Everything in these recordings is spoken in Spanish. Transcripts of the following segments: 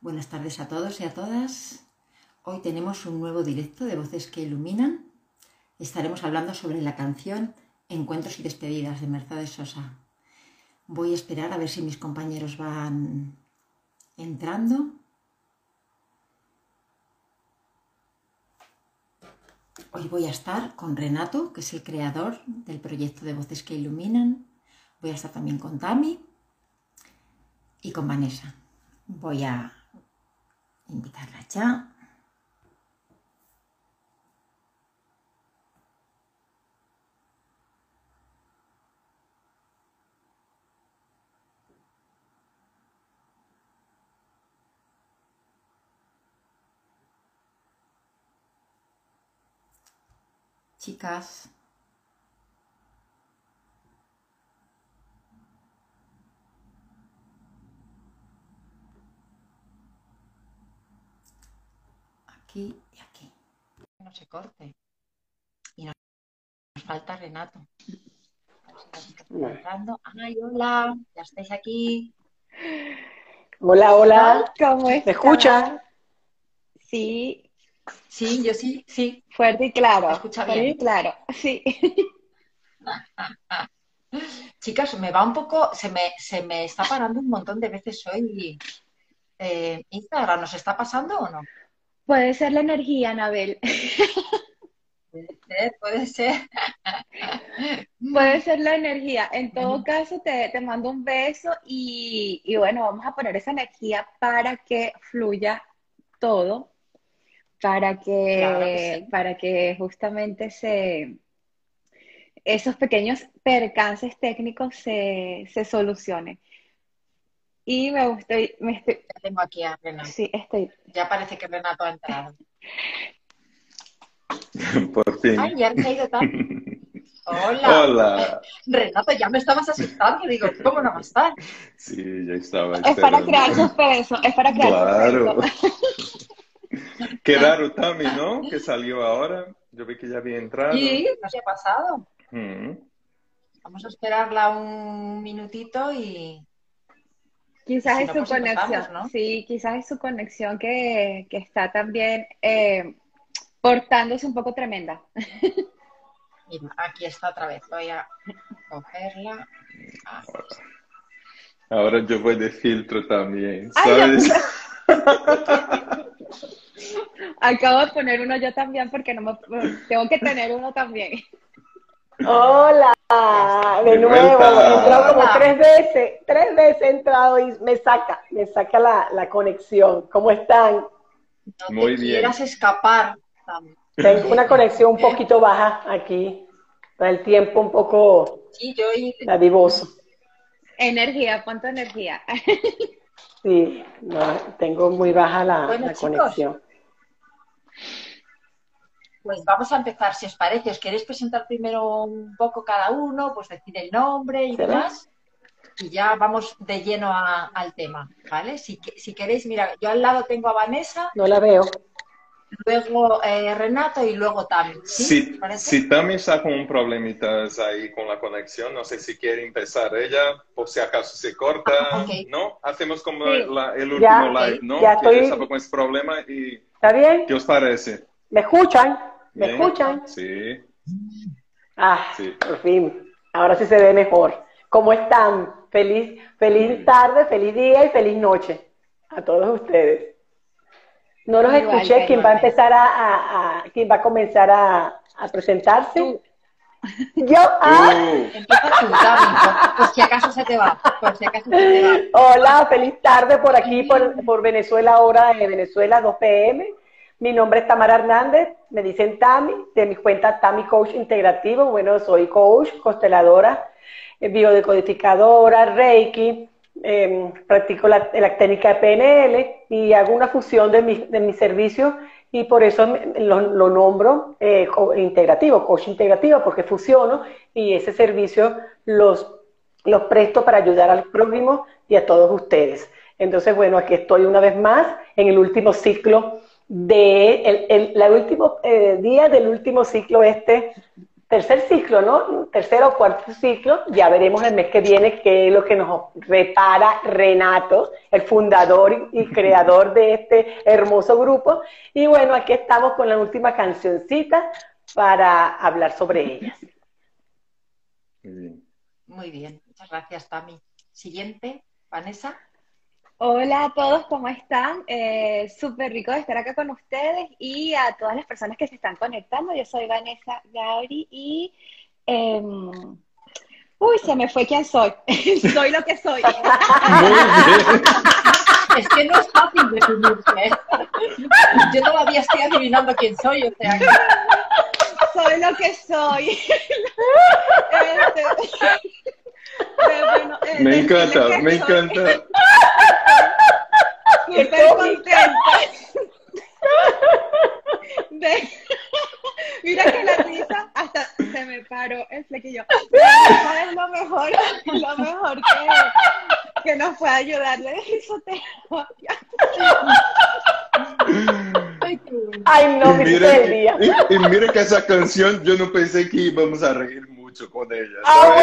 Buenas tardes a todos y a todas. Hoy tenemos un nuevo directo de Voces que Iluminan. Estaremos hablando sobre la canción Encuentros y Despedidas de Mercedes Sosa. Voy a esperar a ver si mis compañeros van entrando. Hoy voy a estar con Renato, que es el creador del proyecto de Voces que Iluminan. Voy a estar también con Tami y con Vanessa. Voy a invitarla ya. Chicas, aquí y aquí. No se corte. Y nos, nos falta Renato. Ay, hola, ya estáis aquí. Hola, hola. ¿Cómo ¿Me estás? escuchan? Sí, Sí, yo sí, sí. fuerte y claro. ¿Me escucha Fuerte bien? y claro, sí. Chicas, me va un poco, se me, se me está parando un montón de veces hoy. eh, Instagram, ¿nos está pasando o no? Puede ser la energía, Anabel. Puede ser, puede ser. Puede ser la energía. En todo caso, te, te mando un beso y, y bueno, vamos a poner esa energía para que fluya todo, para que, Claro que sí. para que justamente se, esos pequeños percances técnicos se, se solucionen. Y me estoy, me estoy, Ya tengo aquí a Renato. sí, estoy, Ya parece que Renato ha entrado. Por fin. Ay, ya han caído tan. Hola. Hola. Renato, ya me estabas asustando. Digo, ¿cómo no va a estar? Sí, ya estaba Es para crear suspenso, es para crear Claro. suspenso. Qué raro, Tami, ¿no? Que salió ahora. Yo vi que ya había entrado. Y no se ha pasado. Mm. Vamos a esperarla un minutito y. Quizás Si es no, su pues conexión, ¿no? sí, quizás es su conexión que, que está también eh, portándose un poco tremenda. Aquí está otra vez. Voy a cogerla. Ah, Ahora yo voy de filtro también. Acabo de poner uno yo también porque no me, tengo que tener uno también. Hola, de nuevo. He entrado como tres veces, tres veces he entrado y me saca, me saca la, la conexión. ¿Cómo están? No te Muy bien. quieras escapar. Tengo una conexión un poquito baja aquí. Está el tiempo un poco Sí, yo y- dadivoso. Energía, ponte energía. Sí, no, tengo muy baja la, Bueno, la chicos. conexión. Pues vamos a empezar, si os parece. ¿Os queréis presentar primero un poco cada uno? Pues decir el nombre y demás. Y ya vamos de lleno a- al tema, ¿vale? Si, que- si queréis, mira, yo al lado tengo a Vanessa, No la veo. luego eh, Renato y luego Tami. ¿Sí? Si, si Tami está con un problemitas ahí con la conexión, no sé si quiere empezar ella, por si acaso se corta, Ah, ok. ¿no? Hacemos como Sí. la- el último Ya, live, ¿no? ya que ella estoy- estaba con ese problema y ¿Está bien? ¿qué os parece? ¿Me escuchan? ¿Me ¿Bien? escuchan? Sí, Ah, Sí. por fin. Ahora sí se ve mejor. ¿Cómo están? Feliz, feliz tarde, feliz día y feliz noche a todos ustedes. No los Igual, escuché. ¿Quién va a empezar a, a- a- quién va a comenzar a, a presentarse? Tú. Yo. Ah, Uh, Empieza tú, Tami, por, por si acaso se te va. Por si acaso se te va. Hola, feliz tarde por aquí, por, por Venezuela, hora de Venezuela, 2 pm. Mi nombre es Tamara Hernández, me dicen Tami, de mi cuenta Tami Coach Integrativo. Bueno, soy coach, consteladora, eh, biodecodificadora, Reiki, eh, practico la, técnica de PNL y hago una fusión de, mis- de mis servicios y por eso lo, lo nombro eh, integrativo, coach integrativo, porque fusiono y ese servicio los los presto para ayudar al prójimo y a todos ustedes. Entonces, bueno, aquí estoy una vez más en el último ciclo de, el, el la último eh, día del último ciclo este tercer ciclo, ¿no? Tercer o cuarto ciclo. Ya veremos el mes que viene qué es lo que nos repara Renato, el fundador y creador de este hermoso grupo. Y bueno, aquí estamos con la última cancioncita para hablar sobre ellas. Muy bien, muchas gracias, Tami. Siguiente, Vanessa. Hola a todos, ¿cómo están? Eh, Súper rico de estar acá con ustedes y a todas las personas que se están conectando. Yo soy Vanessa Gauri y... Em, uy, se me fue quién soy. soy lo que soy. es que no es fácil definirse. Yo todavía estoy adivinando quién soy, o sea. Soy lo que soy. Este, eh, me encanta, me encanta. Súper contenta. Mira que la risa hasta se me paró el flequillo. ¿Sabes lo mejor? Lo mejor que, que nos puede ayudar de risoterapia. Ay, no, mi día. Y, y mira que esa canción yo no pensé que íbamos a reír con ella. Ah,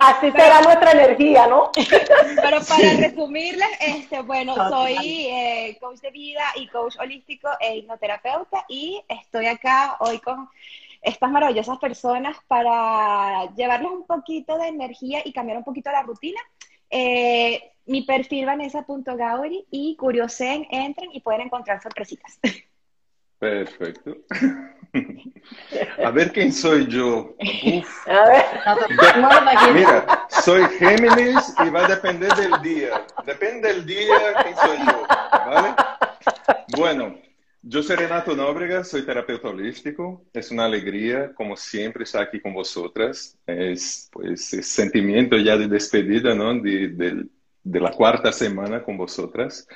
así, será nuestra energía, ¿no? Pero para resumirles, este, bueno, soy eh, coach de vida y coach holístico e hipnoterapeuta y estoy acá hoy con estas maravillosas personas para llevarles un poquito de energía y cambiar un poquito la rutina. Eh, mi perfil vanessa.gauri y curiosen, entren y pueden encontrar sorpresitas. Perfecto. A ver quién soy yo. Mira, soy Géminis y va a depender del día. Depende del día quién soy yo. ¿Vale? Bueno, yo soy Renato Nóbrega, soy terapeuta holístico. Es una alegría, como siempre, estar aquí con vosotras. Es pues el sentimiento ya de despedida, ¿no? De, de, de la cuarta semana con vosotras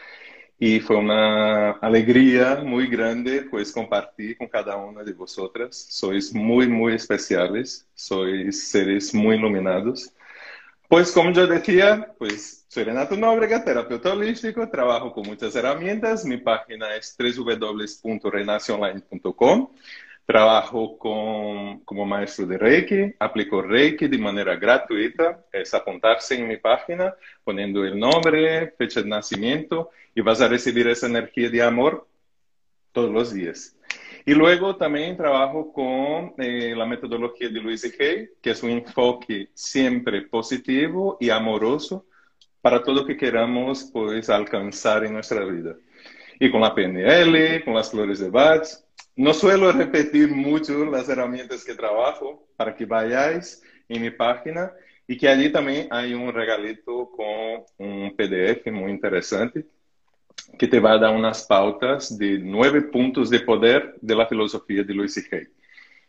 y fue una alegría muy grande pues compartir con cada una de vosotras. Sois muy, muy especiales, sois seres muy iluminados. Pues como yo decía, pues soy Renato Nóbrega, terapeuta holístico, trabajo con muchas herramientas. Mi página es www.renacionline.com. Trabajo con, como maestro de Reiki, aplico Reiki de manera gratuita. Es apuntarse en mi página, poniendo el nombre, fecha de nacimiento y vas a recibir esa energía de amor todos los días. Y luego también trabajo con eh, la metodología de Luis Hay, que es un enfoque siempre positivo y amoroso para todo lo que queramos pues, alcanzar en nuestra vida. Y con la PNL, con las flores de Bach, no suelo repetir mucho las herramientas que trabajo para que vayáis en mi página y que allí también hay un regalito con un PDF muy interesante que te va a dar unas pautas de nueve puntos de poder de la filosofía de Luis Hay.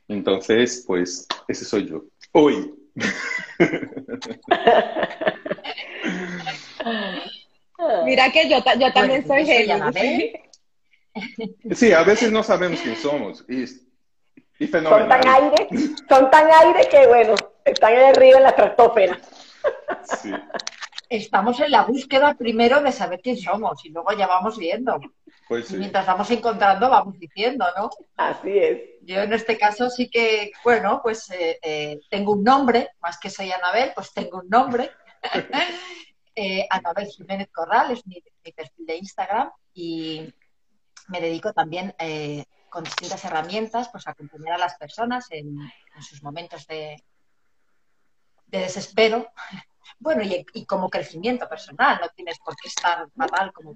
Entonces, pues, ese soy yo. Hoy. Mira que yo, yo también soy Géminis. Sí, a veces no sabemos quién somos. Y, y son tan aire, son tan aire que, bueno, están ahí arriba en la trastófera. Sí. Estamos en la búsqueda primero de saber quién somos y luego ya vamos viendo. Pues y mientras vamos encontrando, vamos diciendo, ¿no? Así es. Yo en este caso sí que, bueno, pues eh, eh, tengo un nombre, más que soy Anabel, pues tengo un nombre. eh, Anabel Jiménez Corral es mi, mi perfil de Instagram y me dedico también eh, con distintas herramientas pues, a acompañar a las personas en, sus momentos de, de desespero. Bueno, y, como crecimiento personal, no tienes por qué estar fatal como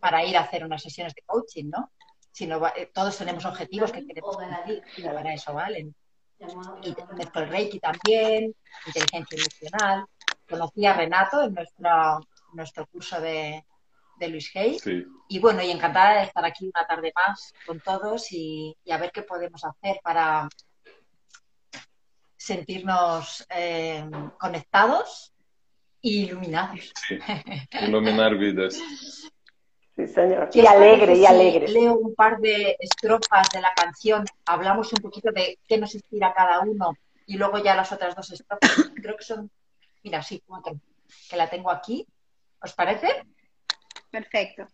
para ir a hacer unas sesiones de coaching, ¿no? Sino eh, todos tenemos objetivos que queremos cumplir y para eso valen. Y el Reiki también, inteligencia emocional. Conocí a Renato en nuestro, nuestro curso de, de Luis Hay. Y bueno, y encantada de estar aquí una tarde más con todos y, a ver qué podemos hacer para sentirnos eh, conectados e iluminados. Iluminar vidas. Sí, señor. Y alegre, y alegre. leo un par de estrofas de la canción, hablamos un poquito de qué nos inspira cada uno y luego ya las otras dos estrofas, creo que son, mira, sí, cuatro, que la tengo aquí. ¿Os parece? Perfecto.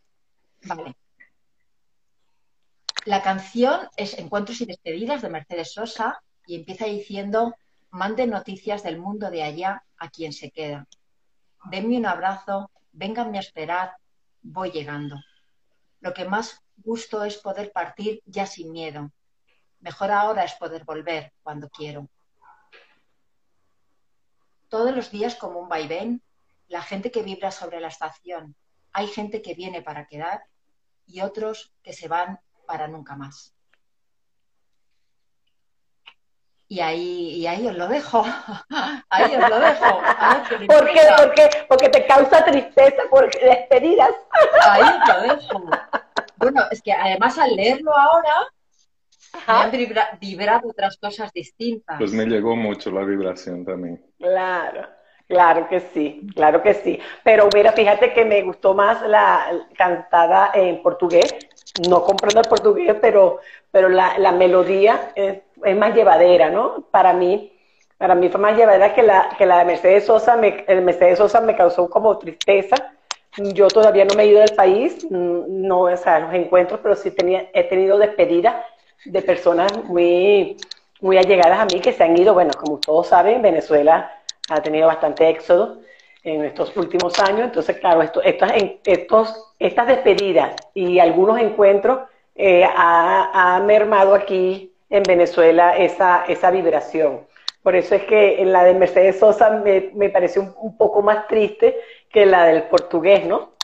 Vale. La canción es Encuentros y despedidas de Mercedes Sosa y empieza diciendo, mande noticias del mundo de allá a quien se queda. Denme un abrazo, vénganme a esperar, voy llegando. Lo que más gusto es poder partir ya sin miedo. Mejor ahora es poder volver cuando quiero. Todos los días como un vaivén, la gente que vibra sobre la estación. Hay gente que viene para quedar y otros que se van para nunca más. Y ahí, y ahí os lo dejo. Ahí os lo dejo. ¿Por qué? Porque, porque te causa tristeza por despedidas. Ahí os lo dejo. Bueno, es que además al leerlo ahora me han vibrado otras cosas distintas. Pues me llegó mucho la vibración también. Claro. Claro que sí, claro que sí. Pero mira, fíjate que me gustó más la cantada en portugués. No comprendo el portugués, pero, pero la, la melodía es, más llevadera, ¿no? Para mí, para mí fue más llevadera que la, que la de Mercedes Sosa. Me, el Mercedes Sosa me causó como tristeza. Yo todavía no me he ido del país, no, o sea, los encuentros, pero sí tenía, he tenido despedidas de personas muy, muy allegadas a mí que se han ido. Bueno, como todos saben, Venezuela ha tenido bastante éxodo en estos últimos años. Entonces, claro, esto, estas, estos, estas despedidas y algunos encuentros eh, ha, ha, mermado aquí en Venezuela esa, esa vibración. Por eso es que la de Mercedes Sosa me, me pareció un, poco más triste que la del portugués, ¿no?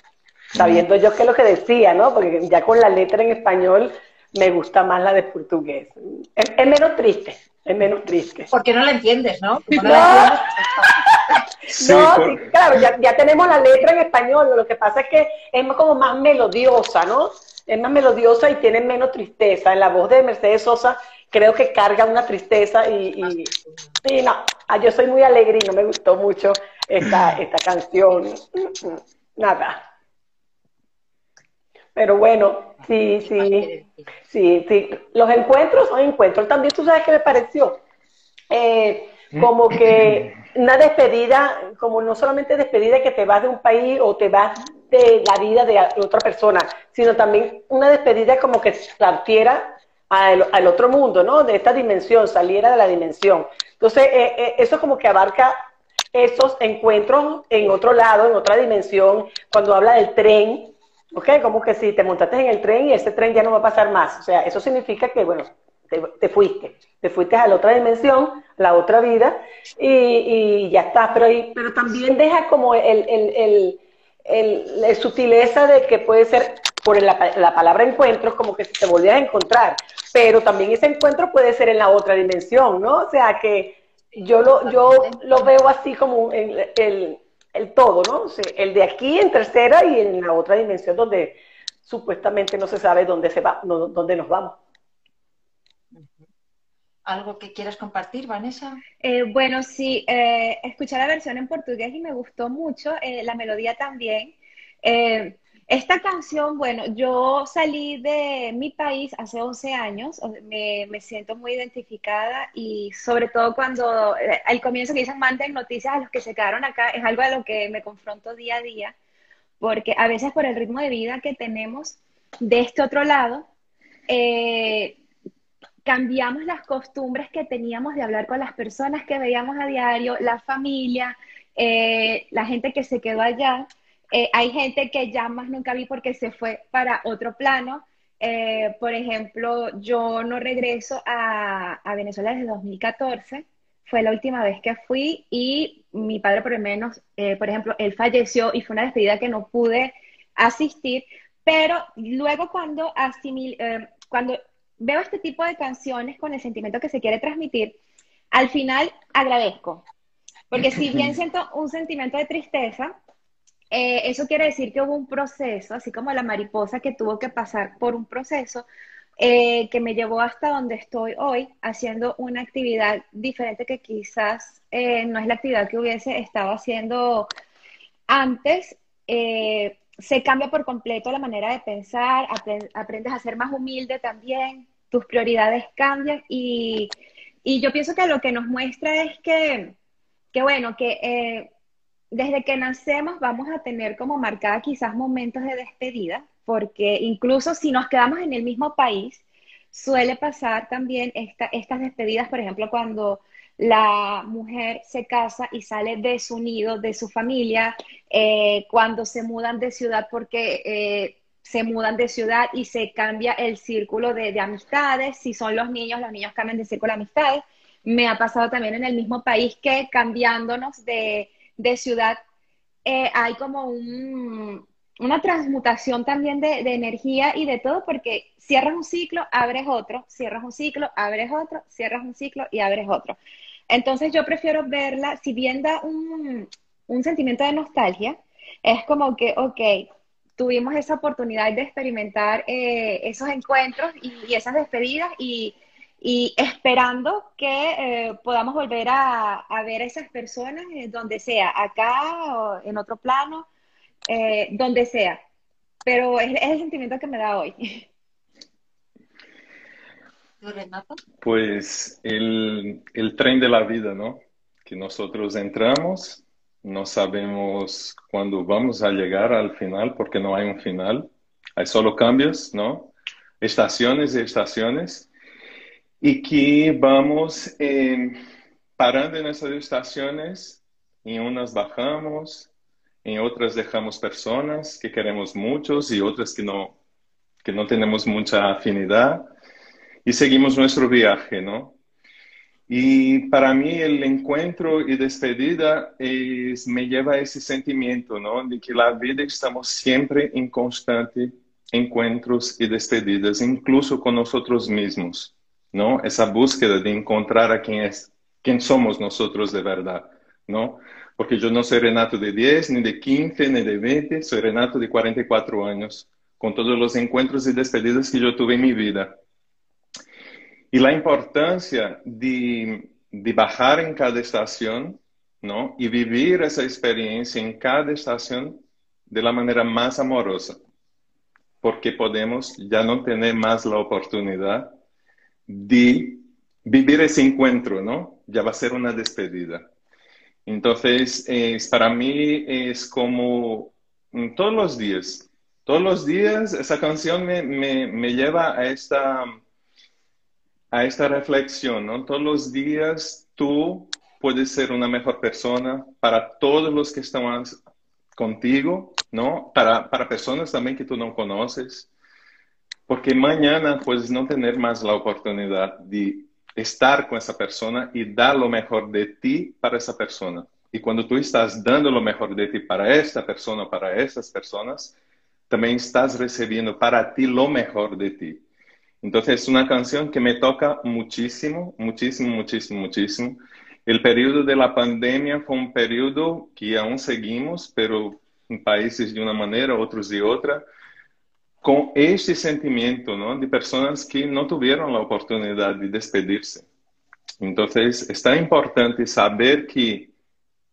Sabiendo yo qué es lo que decía, ¿no? Porque ya con la letra en español me gusta más la de portugués. Es menos triste, es menos triste. Porque no la entiendes, ¿no? no, no, sí, por... sí, claro, ya, ya, tenemos la letra en español, lo que pasa es que es como más melodiosa, ¿no? Es más melodiosa y tiene menos tristeza. En la voz de Mercedes Sosa creo que carga una tristeza y, y, y no, ah, yo soy muy alegre y no me gustó mucho esta, esta canción. Nada. Pero bueno, sí, sí, sí, sí. Los encuentros son encuentros. También tú sabes qué me pareció. Eh, como que una despedida, como no solamente despedida que te vas de un país o te vas de la vida de otra persona, sino también una despedida como que partiera al, al otro mundo, ¿no? De esta dimensión, saliera de la dimensión. Entonces, eh, eh, eso como que abarca esos encuentros en otro lado, en otra dimensión, cuando habla del tren, ¿ok? Como que si te montaste en el tren y ese tren ya no va a pasar más. O sea, eso significa que, bueno, te, te fuiste, te fuiste a la otra dimensión, la otra vida, y, ya está. Pero, pero también deja como el, el, el, la sutileza de que puede ser por la, la palabra encuentro, como que si te volvieras a encontrar. Pero también ese encuentro puede ser en la otra dimensión, ¿no? O sea, que yo lo, yo lo veo así como el, el el todo, ¿no? O sea, el de aquí en tercera y en la otra dimensión donde supuestamente no se sabe dónde se va, no, dónde nos vamos. ¿Algo que quieras compartir, Vanessa? Eh, bueno, sí, eh, escuché la versión en portugués y me gustó mucho, eh, la melodía también. Esta canción, bueno, yo salí de mi país hace 11 años, me, me, siento muy identificada y sobre todo cuando al comienzo que dicen manden noticias a los que se quedaron acá, es algo a lo que me confronto día a día, porque a veces por el ritmo de vida que tenemos de este otro lado, eh, cambiamos las costumbres que teníamos de hablar con las personas que veíamos a diario, la familia, eh, la gente que se quedó allá. Eh, hay gente que ya más nunca vi porque se fue para otro plano. Eh, por ejemplo, yo no regreso a, a, Venezuela desde 2014. Fue la última vez que fui y mi padre, por lo menos, eh, por ejemplo, él falleció y fue una despedida que no pude asistir. Pero luego cuando asimil, cuando veo este tipo de canciones con el sentimiento que se quiere transmitir, al final agradezco. Porque si bien siento un sentimiento de tristeza, eh, eso quiere decir que hubo un proceso, así como la mariposa que tuvo que pasar por un proceso eh, que me llevó hasta donde estoy hoy, haciendo una actividad diferente que quizás eh, no es la actividad que hubiese estado haciendo antes. se cambia por completo la manera de pensar, aprendes a ser más humilde también, tus prioridades cambian y, y, yo pienso que lo que nos muestra es que, que bueno, que desde que nacemos vamos a tener como marcada quizás momentos de despedida, porque incluso si nos quedamos en el mismo país, suele pasar también estas despedidas, por ejemplo, cuando la mujer se casa y sale de su nido, de su familia, eh, cuando se mudan de ciudad porque eh, se mudan de ciudad y se cambia el círculo de, amistades, si son los niños, los niños cambian de círculo de amistades. Me ha pasado también en el mismo país que cambiándonos de, ciudad eh, hay como una transmutación también de, de, energía y de todo, porque cierras un ciclo, abres otro, cierras un ciclo, abres otro, cierras un ciclo y abres otro. Entonces yo prefiero verla, si bien da un, sentimiento de nostalgia, es como que, ok, tuvimos esa oportunidad de experimentar eh, esos encuentros y, esas despedidas y, esperando que eh, podamos volver a, ver a esas personas eh, donde sea, acá o en otro plano, donde sea. Pero es, es, el sentimiento que me da hoy. Pues el, tren de la vida, ¿no? Que nosotros entramos, no sabemos cuándo vamos a llegar al final porque no hay un final, hay solo cambios, ¿no? Estaciones y estaciones. Y que vamos eh, parando en esas estaciones, en unas bajamos, en otras dejamos personas que queremos muchos y otras que no, que no tenemos mucha afinidad y seguimos nuestro viaje, ¿no? Y para mí el encuentro y despedida es, me lleva a ese sentimiento, ¿no? De que la vida estamos siempre en constante encuentros y despedidas, incluso con nosotros mismos, ¿no? Esa búsqueda de encontrar a quién es, quién somos nosotros de verdad, ¿no? Porque yo no soy Renato de 10, ni de 15, ni de 20, soy Renato de 44 años, con todos los encuentros y despedidas que yo tuve en mi vida. Y la importancia de, de bajar en cada estación, ¿no? Y vivir esa experiencia en cada estación de la manera más amorosa, porque podemos ya no tener más la oportunidad de vivir ese encuentro, ¿no? Ya va a ser una despedida. Entonces, es, para mí es como mm, todos los días, todos los días esa canción me, me, me lleva a esta a esta reflexión, ¿no? Todos los días tú puedes ser una mejor persona para todos los que están contigo, ¿no? Para, para personas también que tú no conoces, porque mañana puedes no tener más la oportunidad de estar con esa persona y dar lo mejor de ti para esa persona. Y cuando tú estás dando lo mejor de ti para esta persona, para estas personas, también estás recibiendo para ti lo mejor de ti. Entonces es una canción que me toca muchísimo, muchísimo, muchísimo, muchísimo. El periodo de la pandemia fue un periodo que aún seguimos, pero en países de una manera, otros de otra, con este sentimiento ¿no? de personas que no tuvieron la oportunidad de despedirse. Entonces es tan importante saber que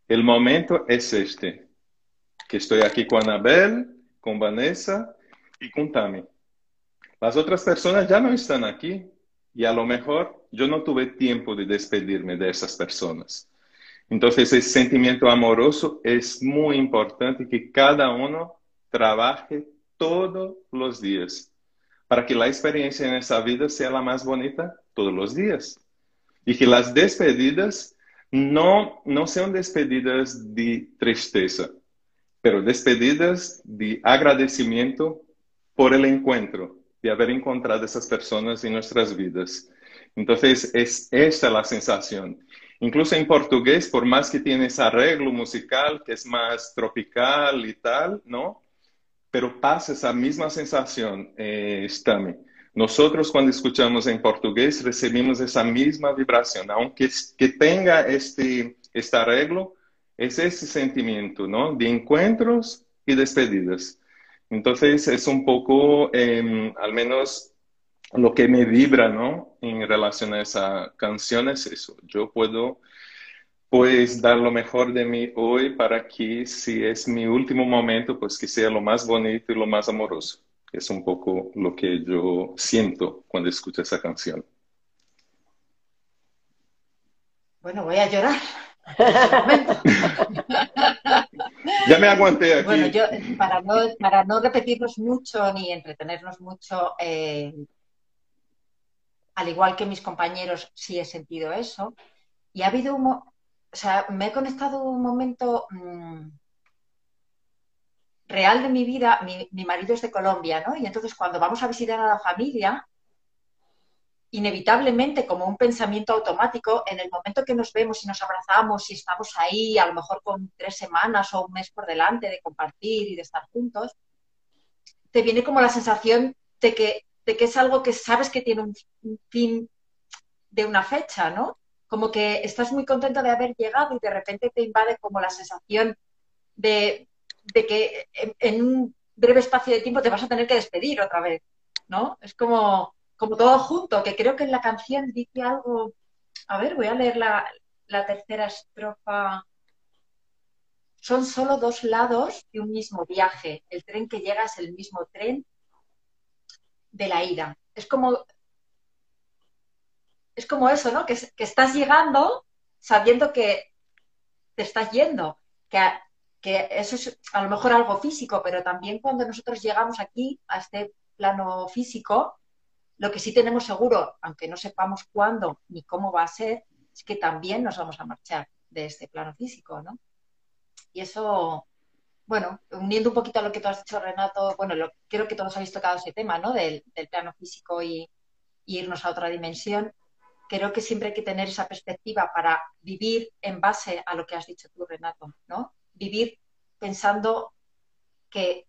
el momento es este, que estoy aquí con Anabel, con Vanessa y con Tami. Las otras personas ya no están aquí y a lo mejor yo no tuve tiempo de despedirme de esas personas. Entonces, ese sentimiento amoroso es muy importante que cada uno trabaje todos los días para que la experiencia en esa vida sea la más bonita todos los días. Y que las despedidas no, no sean despedidas de tristeza, pero despedidas de agradecimiento por el encuentro, de haber encontrado esas personas en nuestras vidas. Entonces, es esta la sensación. Incluso en portugués, por más que tiene ese arreglo musical que es más tropical y tal, ¿no? Pero pasa esa misma sensación, eh, Stami. Nosotros cuando escuchamos en portugués recibimos esa misma vibración, aunque que tenga este, este arreglo, es ese sentimiento, ¿no? De encuentros y despedidas. Entonces es un poco, em, al menos lo que me vibra, ¿no? En relación a esa canción es eso. Yo puedo, pues, dar lo mejor de mí hoy para que si es mi último momento, pues que sea lo más bonito y lo más amoroso. Es un poco lo que yo siento cuando escucho esa canción. Bueno, voy a llorar. ya me aguanté aquí. Bueno, yo, para no, para no repetirnos mucho ni entretenernos mucho, eh, al igual que mis compañeros, sí he sentido eso. Y ha habido un, o sea, me he conectado un momento mm, real de mi vida. Mi, mi, marido es de Colombia, ¿no? Y entonces cuando vamos a visitar a la familia, inevitablemente, como un pensamiento automático, en el momento que nos vemos y nos abrazamos y estamos ahí, a lo mejor con tres semanas o un mes por delante de compartir y de estar juntos, te viene como la sensación de que, de que es algo que sabes que tiene un, un fin de una fecha, ¿no? Como que estás muy contento de haber llegado y de repente te invade como la sensación de, de que en, un breve espacio de tiempo te vas a tener que despedir otra vez, ¿no? Es como, como todo junto, que creo que en la canción dice algo. A ver, voy a leer la, la tercera estrofa. Son solo dos lados de un mismo viaje. El tren que llega es el mismo tren de la ida. Es como, es como eso, ¿no? Que, estás llegando sabiendo que te estás yendo. Que, que eso es a lo mejor algo físico, pero también cuando nosotros llegamos aquí, a este plano físico, lo que sí tenemos seguro, aunque no sepamos cuándo ni cómo va a ser, es que también nos vamos a marchar de este plano físico, ¿no? Y eso, bueno, uniendo un poquito a lo que tú has dicho, Renato, bueno, lo, creo que todos habéis tocado ese tema, ¿no? Del, del plano físico y, irnos a otra dimensión. Creo que siempre hay que tener esa perspectiva para vivir en base a lo que has dicho tú, Renato, ¿no? Vivir pensando que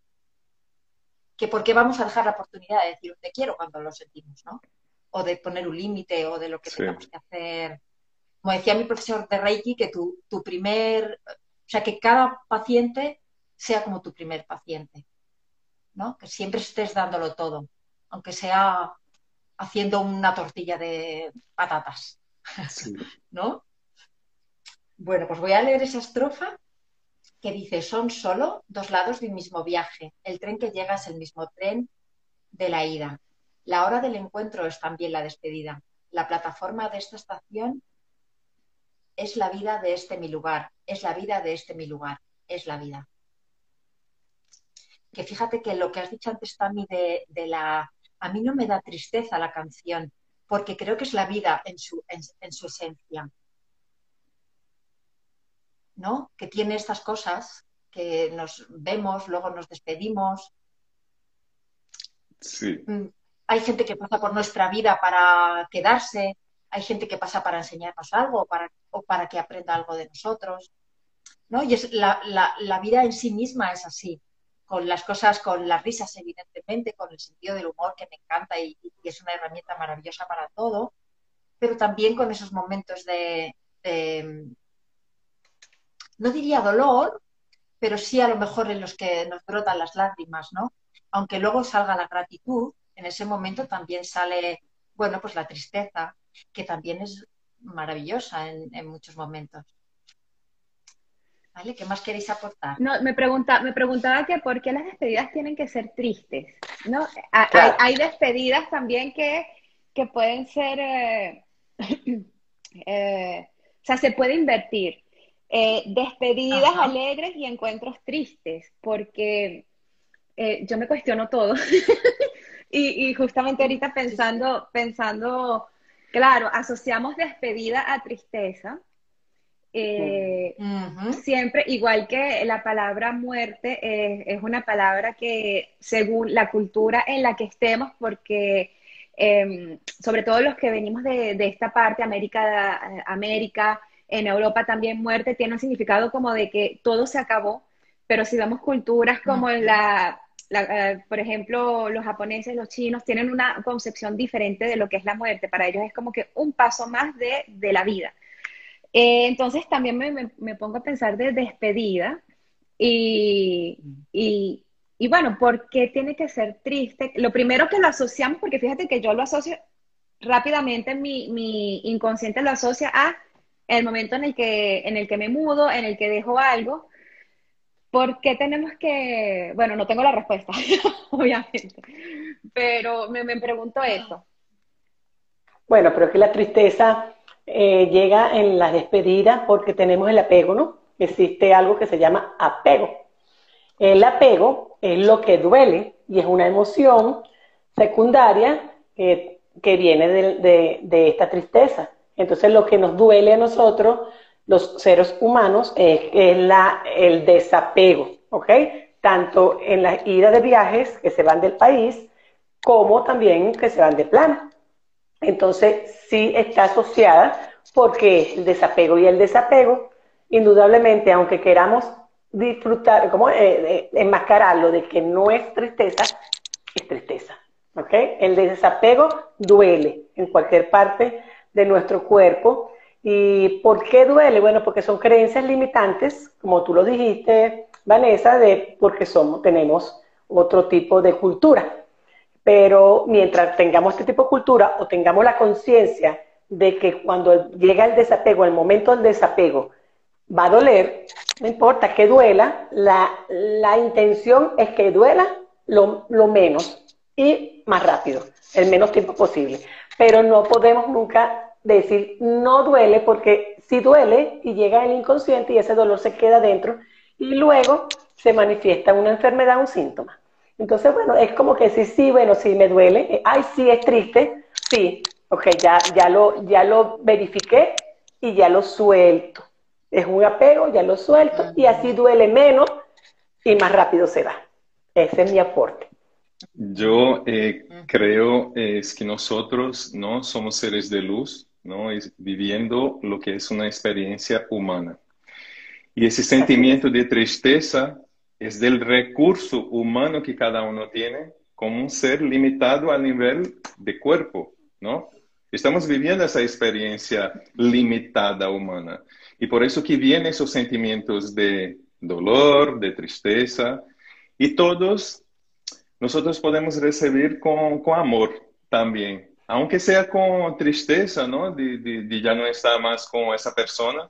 que por qué vamos a dejar la oportunidad de decir te quiero cuando lo sentimos, ¿no? O de poner un límite o de lo que sí. tengamos que hacer. Como decía mi profesor de Reiki, que tu, tu primer, o sea, que cada paciente sea como tu primer paciente, ¿no? Que siempre estés dándolo todo, aunque sea haciendo una tortilla de patatas, sí. ¿no? Bueno, pues voy a leer esa estrofa que dice, son solo dos lados de un mismo viaje. El tren que llega es el mismo tren de la ida. La hora del encuentro es también la despedida. La plataforma de esta estación es la vida de este mi lugar, es la vida de este mi lugar, es la vida. Que fíjate que lo que has dicho antes, Tami, de, de la... A mí no me da tristeza la canción, porque creo que es la vida en su, en, en su esencia. ¿no? Que tiene estas cosas que nos vemos, luego nos despedimos. Sí. Hay gente que pasa por nuestra vida para quedarse, hay gente que pasa para enseñarnos algo para, o para que aprenda algo de nosotros. ¿no? Y es la, la, la, vida en sí misma es así, con las cosas, con las risas, evidentemente, con el sentido del humor que me encanta y, y es una herramienta maravillosa para todo, pero también con esos momentos de, no diría dolor, pero sí a lo mejor en los que nos brotan las lágrimas, ¿no? Aunque luego salga la gratitud, en ese momento también sale, bueno, pues la tristeza, que también es maravillosa en muchos momentos. ¿Vale? ¿Qué más queréis aportar? No, me, pregunta, me preguntaba que por qué las despedidas tienen que ser tristes, ¿no? Claro. Hay, hay, despedidas también que, que pueden ser, eh, eh, o sea, se puede invertir. Eh, despedidas Ajá. alegres y encuentros tristes, porque eh, yo me cuestiono todo. y, y, justamente ahorita pensando, pensando, claro, asociamos despedida a tristeza. Eh, uh -huh. Siempre, igual que la palabra muerte, eh, es una palabra que según la cultura en la que estemos, porque eh, sobre todo los que venimos de, de esta parte, América, América, en Europa también muerte tiene un significado como de que todo se acabó, pero si vemos culturas como uh -huh. la, la uh, por ejemplo, los japoneses, los chinos, tienen una concepción diferente de lo que es la muerte. Para ellos es como que un paso más de, de la vida. Eh, entonces también me, me, me, pongo a pensar de despedida y, y, y, bueno, ¿por qué tiene que ser triste? Lo primero que lo asociamos, porque fíjate que yo lo asocio rápidamente, mi, mi inconsciente lo asocia a el momento en el que, en el que me mudo, en el que dejo algo, ¿por qué tenemos que...? Bueno, no tengo la respuesta, obviamente, pero me, me, pregunto eso. Bueno, pero es que la tristeza eh, llega en las despedidas porque tenemos el apego, ¿no? Existe algo que se llama apego. El apego es lo que duele y es una emoción secundaria que viene de, esta tristeza. Entonces lo que nos duele a nosotros, los seres humanos, es, la, el desapego, ¿ok? Tanto en la ida de viajes que se van del país, como también que se van de plano. Entonces sí está asociada porque el desapego y el desapego, indudablemente, aunque queramos disfrutar, como eh, enmascararlo de que no es tristeza, es tristeza. El desapego duele en cualquier parte de nuestro cuerpo. ¿Y por qué duele? Bueno, porque son creencias limitantes, como tú lo dijiste, Vanessa, de porque somos, tenemos otro tipo de cultura. Pero mientras tengamos este tipo de cultura o tengamos la conciencia de que cuando llega el desapego, el momento del desapego, va a doler, no importa que duela, la, la intención es que duela lo, lo, menos y más rápido, el menos tiempo posible. Pero no podemos nunca decir no duele porque si duele y llega el inconsciente y ese dolor se queda dentro y luego se manifiesta una enfermedad, un síntoma. Entonces, bueno, es como que sí, sí, bueno, sí me duele, eh, ay, sí es triste, sí, ok, ya, ya, lo, ya lo verifiqué y ya lo suelto. Es un apego, ya lo suelto y así duele menos y más rápido se va. Ese es mi aporte. Yo eh, creo es que nosotros no somos seres de luz, no viviendo lo que es una experiencia humana. Y ese sentimiento de tristeza es del recurso humano que cada uno tiene como un ser limitado a nivel de cuerpo, ¿no? Estamos viviendo esa experiencia limitada humana. Y por eso que vienen esos sentimientos de dolor, de tristeza, y todos nosotros podemos recibir con, con amor también. Aunque sea con tristeza, ¿no? De, de, de, ya no estar más con esa persona,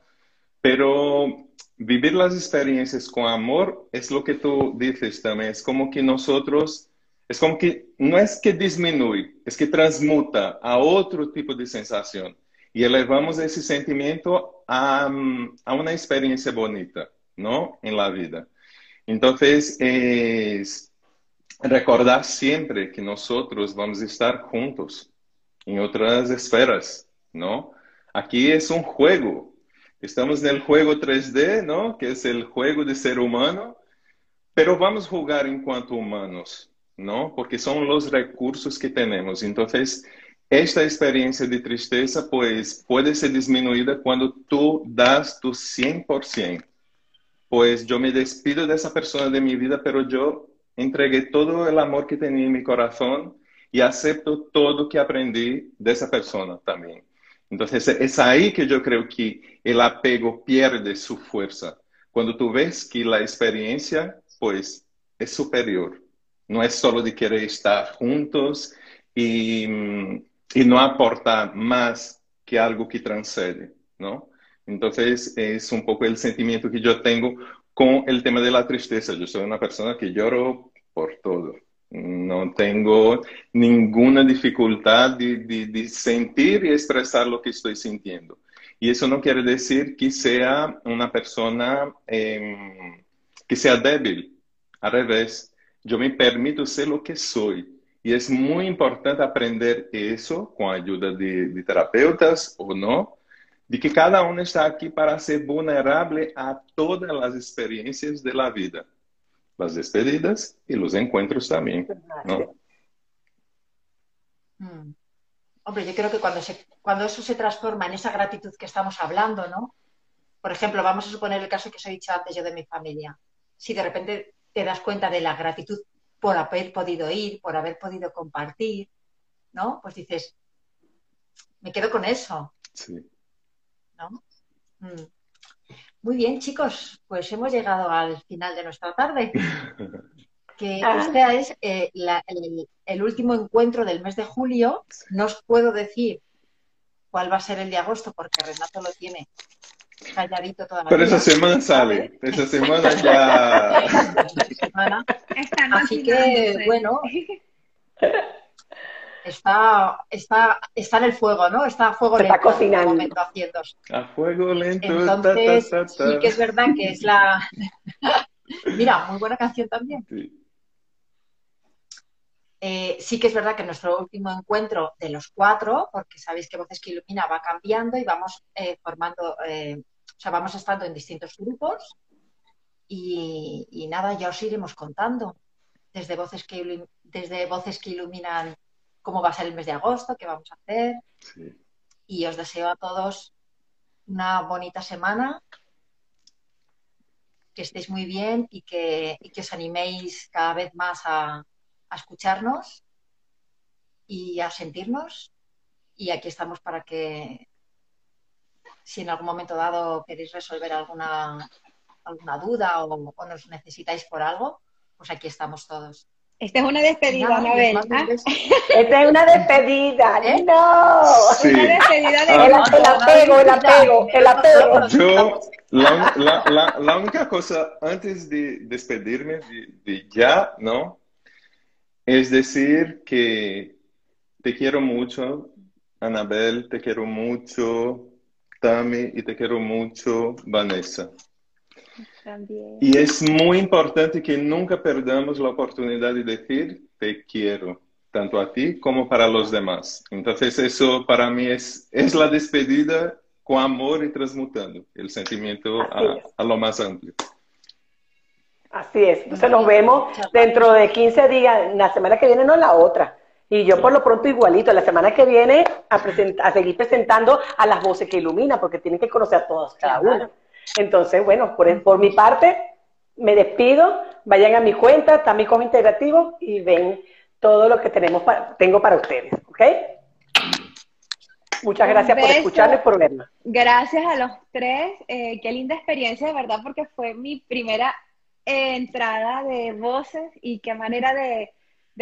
pero vivir las experiencias con amor es lo que tú dices también. Es como que nosotros es como que no es que disminuye, es que transmuta a otro tipo de sensación y elevamos ese sentimiento a, a una experiencia bonita, ¿no? En la vida. Entonces, es recordar siempre que nosotros vamos a estar juntos en otras esferas, ¿no? Aquí es un juego. Estamos en el juego 3D, ¿no? Que es el juego de ser humano, pero vamos a jugar en cuanto humanos, ¿no? Porque son los recursos que tenemos. Entonces, esta experiencia de tristeza, pues, puede ser disminuida cuando tú das tu 100%. Pues yo me despido de esa persona de mi vida, pero yo entregué todo el amor que tenía en mi corazón y acepto todo que aprendí de esa persona también. Entonces, es ahí que yo creo que el apego pierde su fuerza. Cuando tú ves que la experiencia, pues, es superior. No es solo de querer estar juntos y, y no aportar más que algo que transcende, ¿no? Entonces es un poco el sentimiento que yo tengo con el tema de la tristeza. Yo soy una persona que lloro por todo. No tengo ninguna dificultad de, de, de, sentir y expresar lo que estoy sintiendo. Y eso no quiere decir que sea una persona eh, que sea débil. Al revés, yo me permito ser lo que soy. Y es muy importante aprender eso con ayuda de, de terapeutas o no, de que cada uno está aquí para ser vulnerable a todas las experiencias de la vida, las despedidas y los encuentros también, ¿no? Hmm. Hombre, yo creo que cuando, se, cuando eso se transforma en esa gratitud que estamos hablando, ¿no? Por ejemplo, vamos a suponer el caso que os he dicho antes yo de mi familia. Si de repente te das cuenta de la gratitud por haber podido ir, por haber podido compartir, ¿no? Pues dices, me quedo con eso. Sí. ¿No? Mm. Muy bien, chicos, pues hemos llegado al final de nuestra tarde. Que ah. este es eh, el, el, último encuentro del mes de julio. No os puedo decir cuál va a ser el de agosto porque Renato lo tiene calladito todavía. Pero esa semana sale, esa semana ya. Así que, bueno, está, está, está en el fuego, ¿no? Está a fuego lento. Está cocinando. A fuego lento. Entonces, sí que es verdad que es la... Mira, muy buena canción también. Eh, sí que es verdad que nuestro último encuentro de los cuatro, porque sabéis que Voces que Ilumina va cambiando y vamos eh, formando, eh, o sea, vamos estando en distintos grupos y, nada, ya os iremos contando desde Voces que, desde Voces que Iluminan cómo va a ser el mes de agosto, qué vamos a hacer. Y os deseo a todos una bonita semana, que estéis muy bien y que, y que os animéis cada vez más a, a escucharnos y a sentirnos. Y aquí estamos para que, si en algún momento dado queréis resolver alguna, alguna duda o, nos necesitáis por algo, pues aquí estamos todos. Esta es una despedida, Anabel. ¿ah? Esta es una despedida, ¿Eh? no. Una despedida de el, apego, el apego, el apego. Yo, la, la, la, única cosa antes de despedirme de ya, ¿no? Es decir, que te quiero mucho, Anabel, te quiero mucho, Tami, y te quiero mucho, Vanessa. También. Y es muy importante que nunca perdamos la oportunidad de decir te quiero, tanto a ti como para los demás. Entonces eso para mí es, es la despedida con amor y transmutando el sentimiento a, a lo más amplio. Así es. Entonces nos vemos dentro de 15 días, la semana que viene no la otra. Y yo por lo pronto igualito, la semana que viene a, a seguir presentando a las voces que iluminan, porque tienen que conocer a todos, cada una. Entonces, bueno, por, por mi parte, me despido, vayan a mi cuenta, está mi como integrativo y ven todo lo que tenemos para, tengo para ustedes, ¿ok? Muchas gracias por escucharme y por. Gracias a los tres. Eh, qué linda experiencia, de verdad, porque fue mi primera entrada de voces y qué manera de,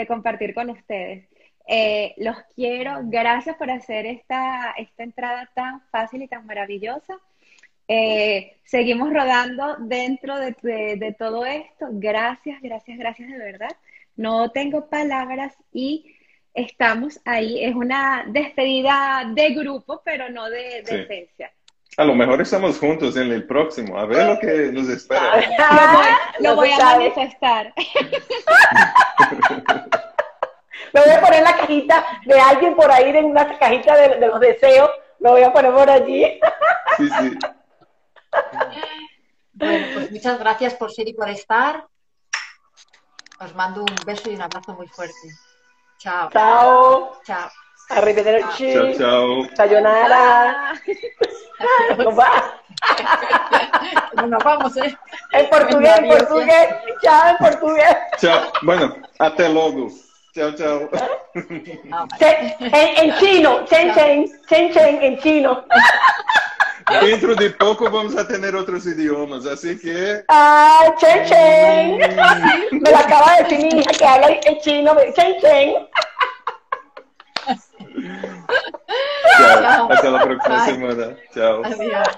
compartir con ustedes. Eh, los quiero, gracias por hacer esta, esta entrada tan fácil y tan maravillosa. Eh, seguimos rodando dentro de, todo esto. Gracias, gracias, gracias de verdad. No tengo palabras y estamos ahí. Es una despedida de grupo, pero no de, de esencia. A lo mejor estamos juntos en el próximo. A ver lo que nos espera. lo voy, a manifestar. Me voy a poner la cajita de alguien por ahí, en una cajita de, los deseos. Lo voy a poner por allí. Sí, sí. Bueno, pues muchas gracias por ser y por estar. Os mando un beso y un abrazo muy fuerte. Chao. Chao. Chao. Arrivederci. Chao, chao. Sayonara. Nos va. Nos vamos, ¿eh? En portugués, en portugués. Chao, en portugués. Chao. Bueno, hasta luego. Chao, chao. En, en chino. Chen, chen. Chen, chen, en chino. Dentro de poco vamos a tener otros idiomas, así que... ¡Ah, Chen Chen! Me lo acaba de decir mi hija que habla en chino. Chen Chen. Chao. Hasta la próxima semana. Chao. Adiós.